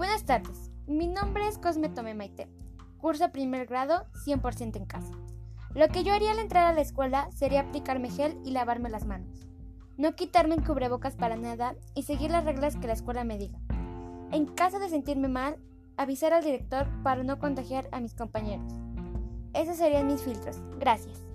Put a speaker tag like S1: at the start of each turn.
S1: Buenas tardes, mi nombre es Cosme Tome Maite. Curso primer grado 100% en casa. Lo que yo haría al entrar a la escuela sería aplicarme gel y lavarme las manos. No quitarme el cubrebocas para nada y seguir las reglas que la escuela me diga. En caso de sentirme mal, avisar al director para no contagiar a mis compañeros. Esos serían mis filtros. Gracias.